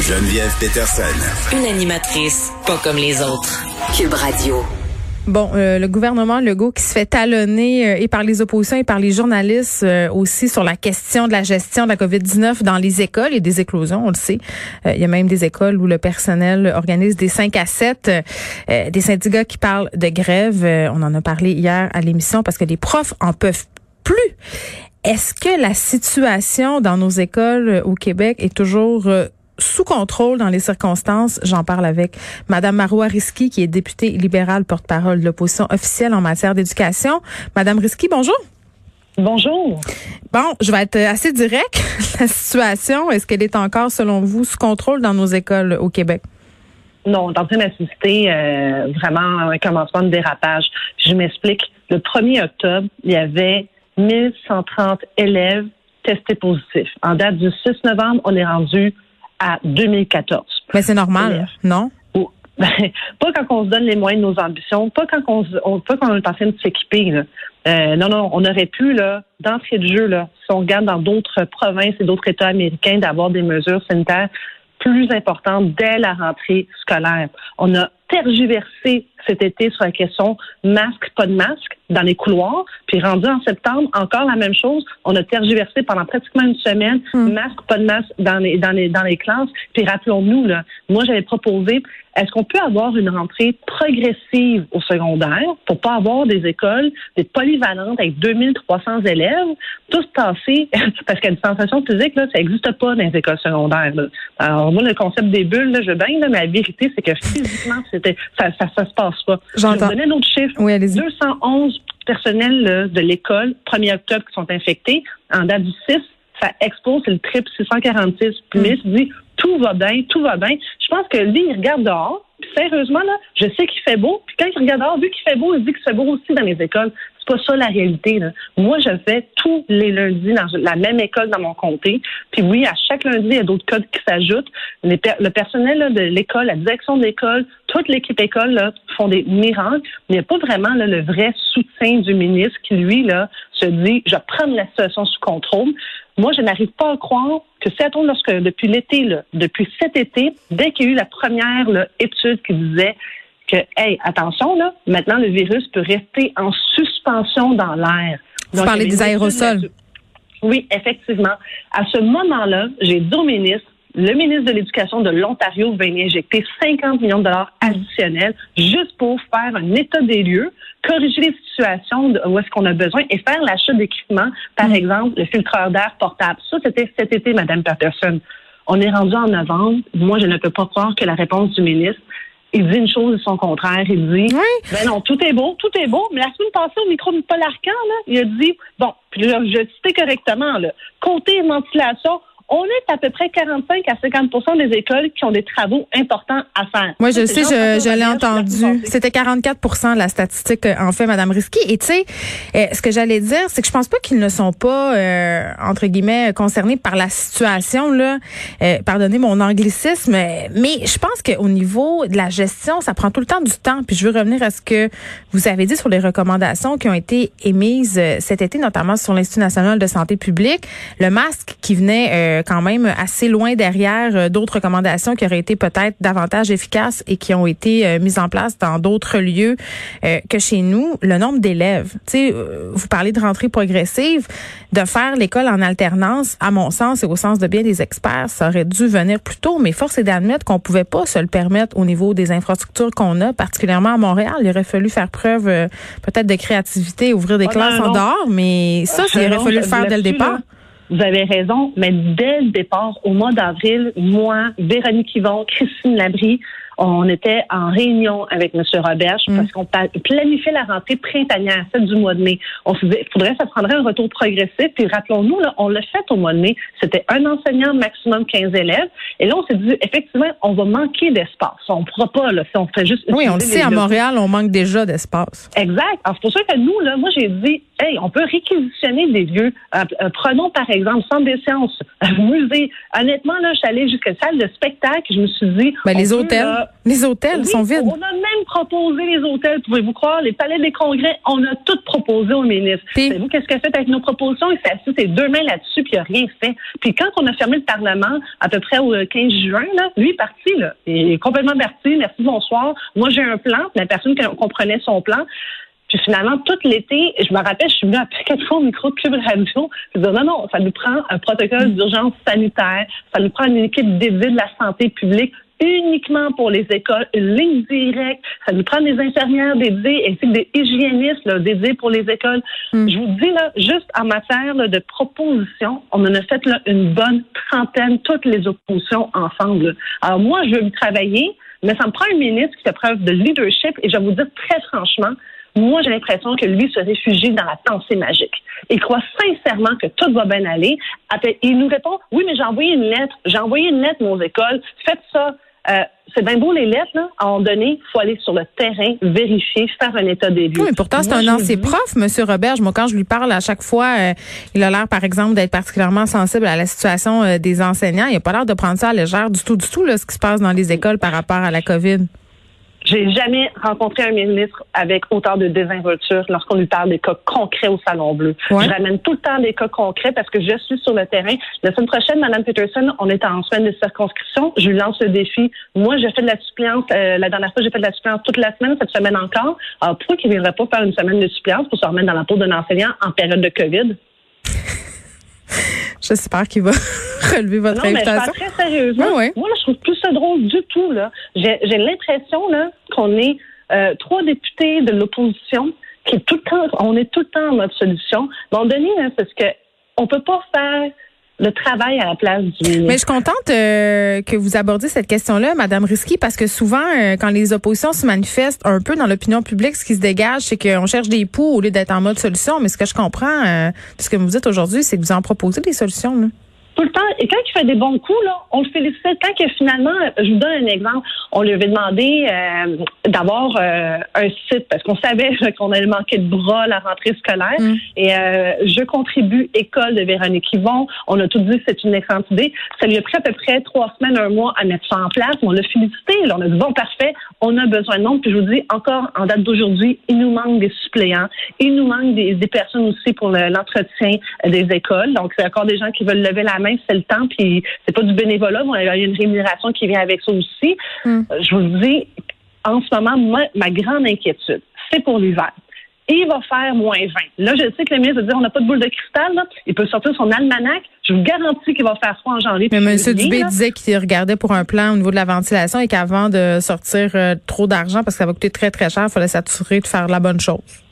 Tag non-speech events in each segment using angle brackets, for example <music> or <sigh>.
Geneviève Peterson. Une animatrice pas comme les autres. Cube Radio. Bon, euh, le gouvernement Legault qui se fait talonner euh, et par les oppositions et par les journalistes euh, aussi sur la question de la gestion de la COVID-19 dans les écoles et des éclosions, on le sait. il y a même des écoles où le personnel organise des 5 à 7, des syndicats qui parlent de grève. on en a parlé hier à l'émission parce que les profs en peuvent plus. Est-ce que la situation dans nos écoles au Québec est toujours sous contrôle dans les circonstances? J'en parle avec Madame Marois Risky, qui est députée libérale porte-parole de l'opposition officielle en matière d'éducation. Madame Risky, bonjour. Bonjour. Bon, je vais être assez direct. <laughs> La situation, est-ce qu'elle est encore, selon vous, sous contrôle dans nos écoles au Québec? Non, on est en train d'assister euh, vraiment à un commencement de dérapage. Je m'explique. Le 1er octobre, il y avait 1130 élèves testés positifs. En date du 6 novembre, on est rendu à 2014. Mais c'est normal, non? <laughs> Ben, pas quand on se donne les moyens de nos ambitions, pas quand on, pas quand on est en train de s'équiper. Euh, non, non, on aurait pu, là, d'entrée de jeu, là, si on regarde dans d'autres provinces et d'autres États américains, d'avoir des mesures sanitaires plus importantes dès la rentrée scolaire. On a tergiversé cet été sur la question masque, pas de masque dans les couloirs. Puis rendu en septembre, encore la même chose. On a tergiversé pendant pratiquement une semaine, hmm. masque, pas de masque dans les, dans les, dans les classes. Puis rappelons-nous, là, moi j'avais proposé, est-ce qu'on peut avoir une rentrée progressive au secondaire pour pas avoir des écoles, des polyvalentes avec 2300 élèves, tous tassés, <laughs> parce que la distanciation physique, là, ça n'existe pas dans les écoles secondaires. Alors moi, le concept des bulles, là, je bien, mais la vérité, c'est que physiquement, c'était ça, ça, ça se passe pas. Je vais vous donner un autre chiffre. Oui, 211 personnels de l'école, 1er octobre, qui sont infectés. En date du 6, ça expose, le triple 646. Puis, mm. il dit, tout va bien, tout va bien. Je pense que lui, il regarde dehors. Puis, sérieusement, là, je sais qu'il fait beau. Puis, quand il regarde dehors, vu qu'il fait beau, il dit qu'il fait beau aussi dans les écoles pas ça la réalité. Moi, je fais tous les lundis dans la même école dans mon comté. Puis oui, à chaque lundi, il y a d'autres codes qui s'ajoutent. le personnel de l'école, la direction de l'école, toute l'équipe école font des miracles. Mais il n'y a pas vraiment le vrai soutien du ministre qui, lui, là, se dit, je prends la situation sous contrôle. Moi, je n'arrive pas à croire que c'est lorsque depuis l'été, depuis cet été, dès qu'il y a eu la première étude qui disait que, hey, attention, là, maintenant, le virus peut rester en suspension dans l'air. Vous parlez des aérosols. Oui, effectivement. À ce moment-là, j'ai dit au ministre, le ministre de l'Éducation de l'Ontario va y injecter 50 millions de dollars additionnels juste pour faire un état des lieux, corriger les situations où est-ce qu'on a besoin et faire l'achat d'équipements, par mm. exemple le filtreur d'air portable. Ça, c'était cet été, Madame Patterson. On est rendu en novembre. Moi, je ne peux pas croire que la réponse du ministre il dit une chose et son contraire. Il dit, oui. ben non, tout est beau, tout est beau. Mais la semaine passée, au micro de Paul Arcan, là, il a dit, bon, puis là, je citais correctement, là, côté ventilation, on est à peu près 45 à 50 des écoles qui ont des travaux importants à faire. Moi, je sais, je, je l'ai entendu. C'était 44 de la statistique, euh, en fait, Madame Risky. Et tu sais, euh, ce que j'allais dire, c'est que je pense pas qu'ils ne sont pas, euh, entre guillemets, concernés par la situation, là. pardonnez mon anglicisme, mais je pense qu'au niveau de la gestion, ça prend tout le temps du temps. Puis je veux revenir à ce que vous avez dit sur les recommandations qui ont été émises cet été, notamment sur l'Institut national de santé publique. Le masque qui venait euh, quand même assez loin derrière euh, d'autres recommandations qui auraient été peut-être davantage efficaces et qui ont été euh, mises en place dans d'autres lieux que chez nous. Le nombre d'élèves, tu sais, vous parlez de rentrée progressive, de faire l'école en alternance, à mon sens et au sens de bien des experts, ça aurait dû venir plus tôt, mais force est d'admettre qu'on pouvait pas se le permettre au niveau des infrastructures qu'on a, particulièrement à Montréal. Il aurait fallu faire preuve peut-être de créativité, ouvrir des oh classes en dehors, mais ça, il aurait fallu le faire dès le départ. Vous avez raison, mais dès le départ, au mois d'avril, moi, Véronique Yvon, Christine Labrie, on était en réunion avec M. Roberge mm. parce qu'on planifiait la rentrée printanière, celle du mois de mai. On se disait, faudrait, ça prendrait un retour progressif. Puis rappelons-nous, là, on l'a fait au mois de mai. C'était un enseignant, maximum 15 élèves. Et là, on s'est dit, effectivement, on va manquer d'espace. On ne pourra pas, là, si on fait juste. Oui, on le sait, à Montréal, on manque déjà d'espace. Exact. Alors, c'est pour ça que nous, là, moi, j'ai dit, hey, on peut réquisitionner des lieux. Euh, euh, prenons, par exemple, Centre des sciences, <laughs> musée. Honnêtement, là, je suis allée jusqu'à salle de spectacle. Je me suis dit. Ben, les hôtels. là. Les hôtels sont vides. On a même proposé les hôtels, pouvez-vous croire, les palais des congrès, on a tout proposé au ministre. Savez-vous qu'est-ce qu'il a fait avec nos propositions? Il s'est assis ses deux mains là-dessus, puis il n'a rien fait. Puis quand on a fermé le Parlement, à peu près au 15 juin, là, lui est parti, là. Il est complètement parti. Merci, bonsoir. Moi, j'ai un plan. La personne qui comprenait son plan. Puis finalement, tout l'été, je me rappelle, je suis venue à quatre fois au micro de Cube Radio. Je disais, non, non, ça nous prend un protocole d'urgence sanitaire, ça nous prend une équipe dédiée de la santé publique uniquement pour les écoles, une ligne directe. Ça nous prend des infirmières dédiées ainsi que des hygiénistes là, dédiés pour les écoles. Hmm. Je vous dis, là, juste en matière de propositions, on en a fait là, une bonne trentaine, toutes les oppositions ensemble. Alors moi, je veux me travailler, mais ça me prend un ministre qui fait preuve de leadership et je vais vous dire très franchement, moi, j'ai l'impression que lui se réfugie dans la pensée magique. Il croit sincèrement que tout va bien aller. Il nous répond, oui, mais j'ai envoyé une lettre. J'ai envoyé une lettre aux écoles. Faites ça. Euh, c'est bien beau les lettres, là. À un moment donné, il faut aller sur le terrain, vérifier, faire un état des lieux. Oui, pourtant, c'est un ancien prof, M. Roberge. Moi, quand je lui parle à chaque fois, euh, il a l'air, par exemple, d'être particulièrement sensible à la situation euh, des enseignants. Il n'a pas l'air de prendre ça à légère du tout, du tout, là, ce qui se passe dans les écoles par rapport à la COVID. J'ai jamais rencontré un ministre avec autant de désinvolture lorsqu'on lui parle des cas concrets au Salon Bleu. Je ramène tout le temps des cas concrets parce que je suis sur le terrain. La semaine prochaine, Mme Peterson, on est en semaine de circonscription. Je lui lance le défi. Moi, j'ai fait de la suppléance. Euh, la dernière fois, j'ai fait de la suppléance toute la semaine, cette semaine encore. Alors, pourquoi qu'il ne viendrait pas faire une semaine de suppléance pour se remettre dans la peau d'un enseignant en période de COVID? J'espère qu'il va <laughs> relever votre non, invitation. Mais très sérieusement. Moi, je trouve plus ça drôle du tout. Là. J'ai, l'impression là, qu'on est euh, trois députés de l'opposition qui tout le temps, on est tout le temps en mode solution. Bon, Denis, c'est ce que on peut pas faire le travail à la place du. Mais je suis contente euh, que vous abordiez cette question-là, Madame Risky, parce que souvent, euh, quand les oppositions se manifestent un peu dans l'opinion publique, ce qui se dégage, c'est qu'on cherche des poux au lieu d'être en mode solution. Mais ce que je comprends, euh, ce que vous dites aujourd'hui, c'est que vous en proposez des solutions. Là tout le temps. Et quand il fait des bons coups, là, on le félicite. Quand que finalement, je vous donne un exemple, on lui avait demandé euh, d'avoir euh, un site parce qu'on savait qu'on allait manquer de bras à la rentrée scolaire. Mm. Et euh, je contribue école de Véronique Yvon. On a tout dit que c'est une excellente idée. Ça lui a pris à peu près trois semaines, un mois à mettre ça en place. On l'a félicité. Là, on a dit bon parfait, on a besoin de monde. Puis je vous dis encore en date d'aujourd'hui, il nous manque des suppléants. Il nous manque des, des personnes aussi pour l'entretien des écoles. Donc c'est encore des gens qui veulent lever la main c'est le temps, puis c'est pas du bénévolat, mais il y a une rémunération qui vient avec ça aussi. Hmm. Euh, je vous dis, en ce moment, ma grande inquiétude, c'est pour l'hiver il va faire moins 20. Là, je sais que le ministre va dire on n'a pas de boule de cristal. Là. Il peut sortir son almanach. Je vous garantis qu'il va faire froid en janvier. Mais M. Dubé disait qu'il regardait pour un plan au niveau de la ventilation et qu'avant de sortir euh, trop d'argent, parce que ça va coûter très, très cher, il fallait s'assurer de faire la bonne chose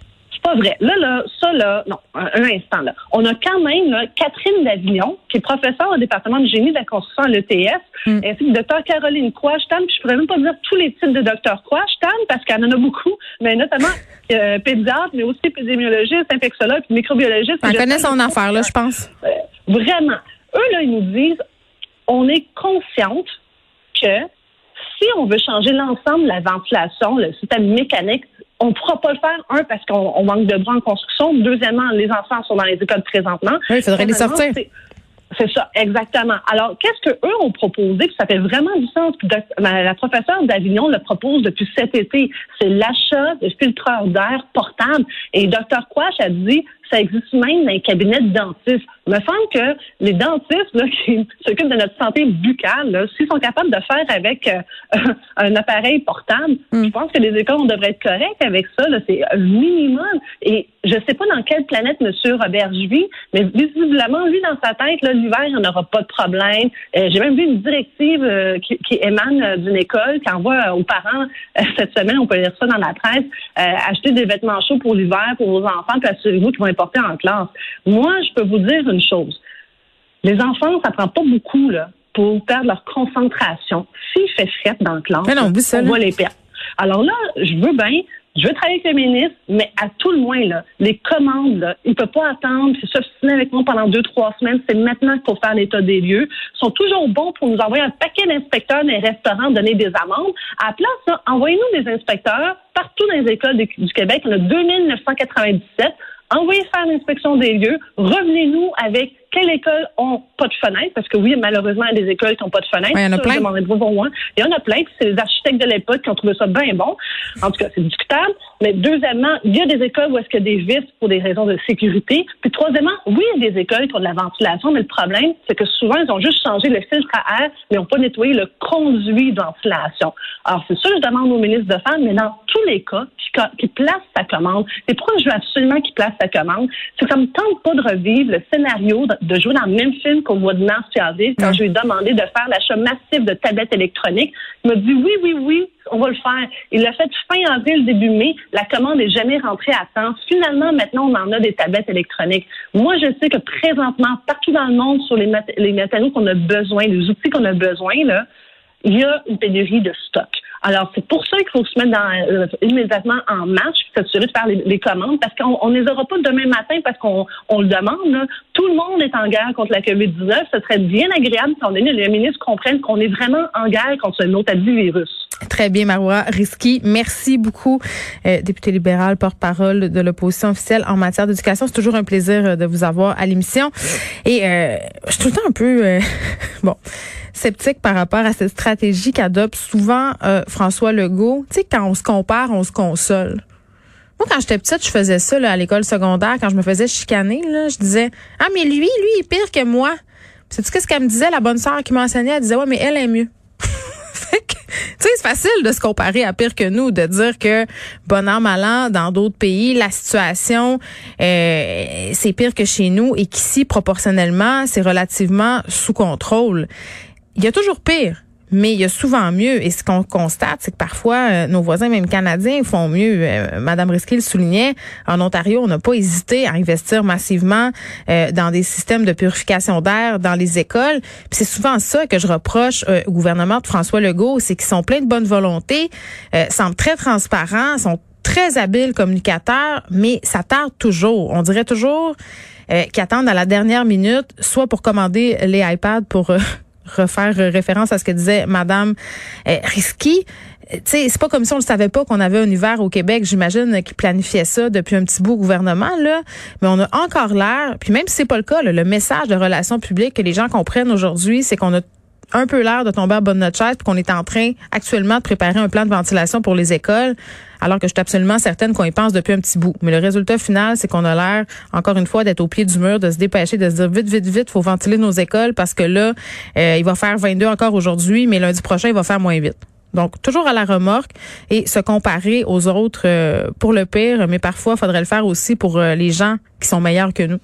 pas vrai. Là, là, ça, là, non, un, instant, là. On a quand même là, Catherine Davignon, qui est professeure au département de génie de la construction à l'ETS, mm. ainsi que Dr. Caroline Croix-Stan, puis je pourrais même pas dire tous les types de Dr. Croix-Stan, parce qu'elle en a beaucoup, mais notamment euh, pédiatre, mais aussi épidémiologiste, infectiologue, puis microbiologiste. Elle connaît son affaire, là, je pense. Euh, vraiment. Eux, là, ils nous disent, on est consciente que si on veut changer l'ensemble de la ventilation, le système mécanique on ne pourra pas le faire, un, parce qu'on manque de bras en construction. Deuxièmement, les enfants sont dans les écoles présentement. Oui, il faudrait les sortir. C'est ça, exactement. Alors, qu'est-ce que eux ont proposé? ça fait vraiment du sens. La professeure d'Avignon le propose depuis cet été. C'est l'achat de filtreurs d'air portables. Et Dr. Quash a dit, ça existe même dans les cabinets de dentistes. Il me semble que les dentistes là, <laughs> qui s'occupent de notre santé buccale, s'ils sont capables de faire avec euh, <laughs> un appareil portable, hmm. je pense que les écoles, on devrait être corrects avec ça. C'est un minimum. Et je ne sais pas dans quelle planète M. Robert vit, mais visiblement, lui, dans sa tête, l'hiver, il n'y aura pas de problème. Euh, j'ai même vu une directive euh, qui, émane d'une école qui envoie aux parents cette semaine, on peut lire ça dans la presse, acheter des vêtements chauds pour l'hiver pour vos enfants, puis assurez-vous qu'ils vont être portés en classe. Moi, je peux vous dire une chose. Les enfants, ça prend pas beaucoup là, pour perdre leur concentration. S'il fait fret dans le classe, on va les perdre. Alors là, je veux bien, je veux travailler avec le ministre, mais à tout le moins, là, les commandes, là, il ne peut pas attendre, c'est s'obstiner avec moi pendant deux, trois semaines. C'est maintenant qu'il faut faire l'état des lieux. Ils sont toujours bons pour nous envoyer un paquet d'inspecteurs dans les restaurants, donner des amendes. À la place, envoyez-nous des inspecteurs partout dans les écoles du Québec. Il y en a 2997 envoyez faire l'inspection des lieux, revenez-nous avec quelles écoles ont pas de fenêtre, parce que oui, malheureusement, il y a des écoles qui n'ont pas de fenêtre. il y en a plein. Il y en a plein, c'est les architectes de l'époque qui ont trouvé ça bien bon. En tout cas, c'est discutable. Mais deuxièmement, il y a des écoles où est-ce qu'il y a des vis pour des raisons de sécurité. Puis troisièmement, oui, il y a des écoles qui ont de la ventilation, mais le problème, c'est que souvent, ils ont juste changé le filtre à air, mais n'ont pas nettoyé le conduit de ventilation. Alors, c'est ça que je demande au ministre de faire, mais dans tous les cas, qui, place sa commande. Et pourquoi je veux absolument qu'il place sa commande? C'est que ça me tente pas de revivre le scénario de, jouer dans le même film qu'au mois de mars avril, quand je lui ai demandé de faire l'achat massif de tablettes électroniques. Il m'a dit oui, oui, oui, on va le faire. Il l'a fait fin avril, début mai. La commande n'est jamais rentrée à temps. Finalement, maintenant, on en a des tablettes électroniques. Moi, je sais que présentement, partout dans le monde, sur les, les matériaux qu'on a besoin, les outils qu'on a besoin, là, il y a une pénurie de stock. Alors, c'est pour ça qu'il faut se mettre dans, euh, immédiatement en marche, s'assurer de faire les, commandes, parce qu'on ne les aura pas demain matin parce qu'on on le demande. Tout le monde est en guerre contre la COVID-19. Ce serait bien agréable si on donné les ministres comprennent qu'on est vraiment en guerre contre ce autre virus. Très bien, Marois Risky. Merci beaucoup, euh, député libéral, porte-parole de l'opposition officielle en matière d'éducation. C'est toujours un plaisir euh, de vous avoir à l'émission. Et euh, je suis tout le temps un peu <laughs> bon sceptique par rapport à cette stratégie qu'adopte souvent François Legault. Tu sais, quand on se compare, on se console. Moi, quand j'étais petite, je faisais ça là, à l'école secondaire. Quand je me faisais chicaner, là, je disais Ah, mais lui, lui, il est pire que moi. C'est tu ce qu'elle me disait, la bonne sœur qui m'enseignait? Elle disait Ouais, mais elle est mieux. Tu sais, c'est facile de se comparer à pire que nous, de dire que bon an, mal an, dans d'autres pays, la situation, euh, c'est pire que chez nous et qu'ici, proportionnellement, c'est relativement sous contrôle. Il y a toujours pire. Mais il y a souvent mieux. Et ce qu'on constate, c'est que parfois, euh, nos voisins, même canadiens, font mieux. Euh, Madame Risky le soulignait. En Ontario, on n'a pas hésité à investir massivement euh, dans des systèmes de purification d'air dans les écoles. c'est souvent ça que je reproche au gouvernement de François Legault, c'est qu'ils sont pleins de bonne volonté, semblent très transparents, sont très habiles communicateurs, mais ça tarde toujours. On dirait toujours qu'ils attendent à la dernière minute, soit pour commander les iPads pour refaire référence à ce que disait Madame euh, Risky. C'est pas comme si on ne savait pas qu'on avait un hiver au Québec. J'imagine qu'ils planifiait ça depuis un petit bout gouvernement, là. Mais on a encore l'air, puis même si c'est pas le cas, le message de relations publiques que les gens comprennent aujourd'hui, c'est qu'on a un peu l'air de tomber à bonne notre chaise, qu'on est en train actuellement de préparer un plan de ventilation pour les écoles, alors que je suis absolument certaine qu'on y pense depuis un petit bout. Mais le résultat final, c'est qu'on a l'air, encore une fois, d'être au pied du mur, de se dépêcher, de se dire vite, vite, vite, faut ventiler nos écoles parce que là, euh, il va faire 22 encore aujourd'hui, mais lundi prochain, il va faire moins vite. Donc, toujours à la remorque et se comparer aux autres euh, pour le pire, mais parfois, il faudrait le faire aussi pour euh, les gens qui sont meilleurs que nous.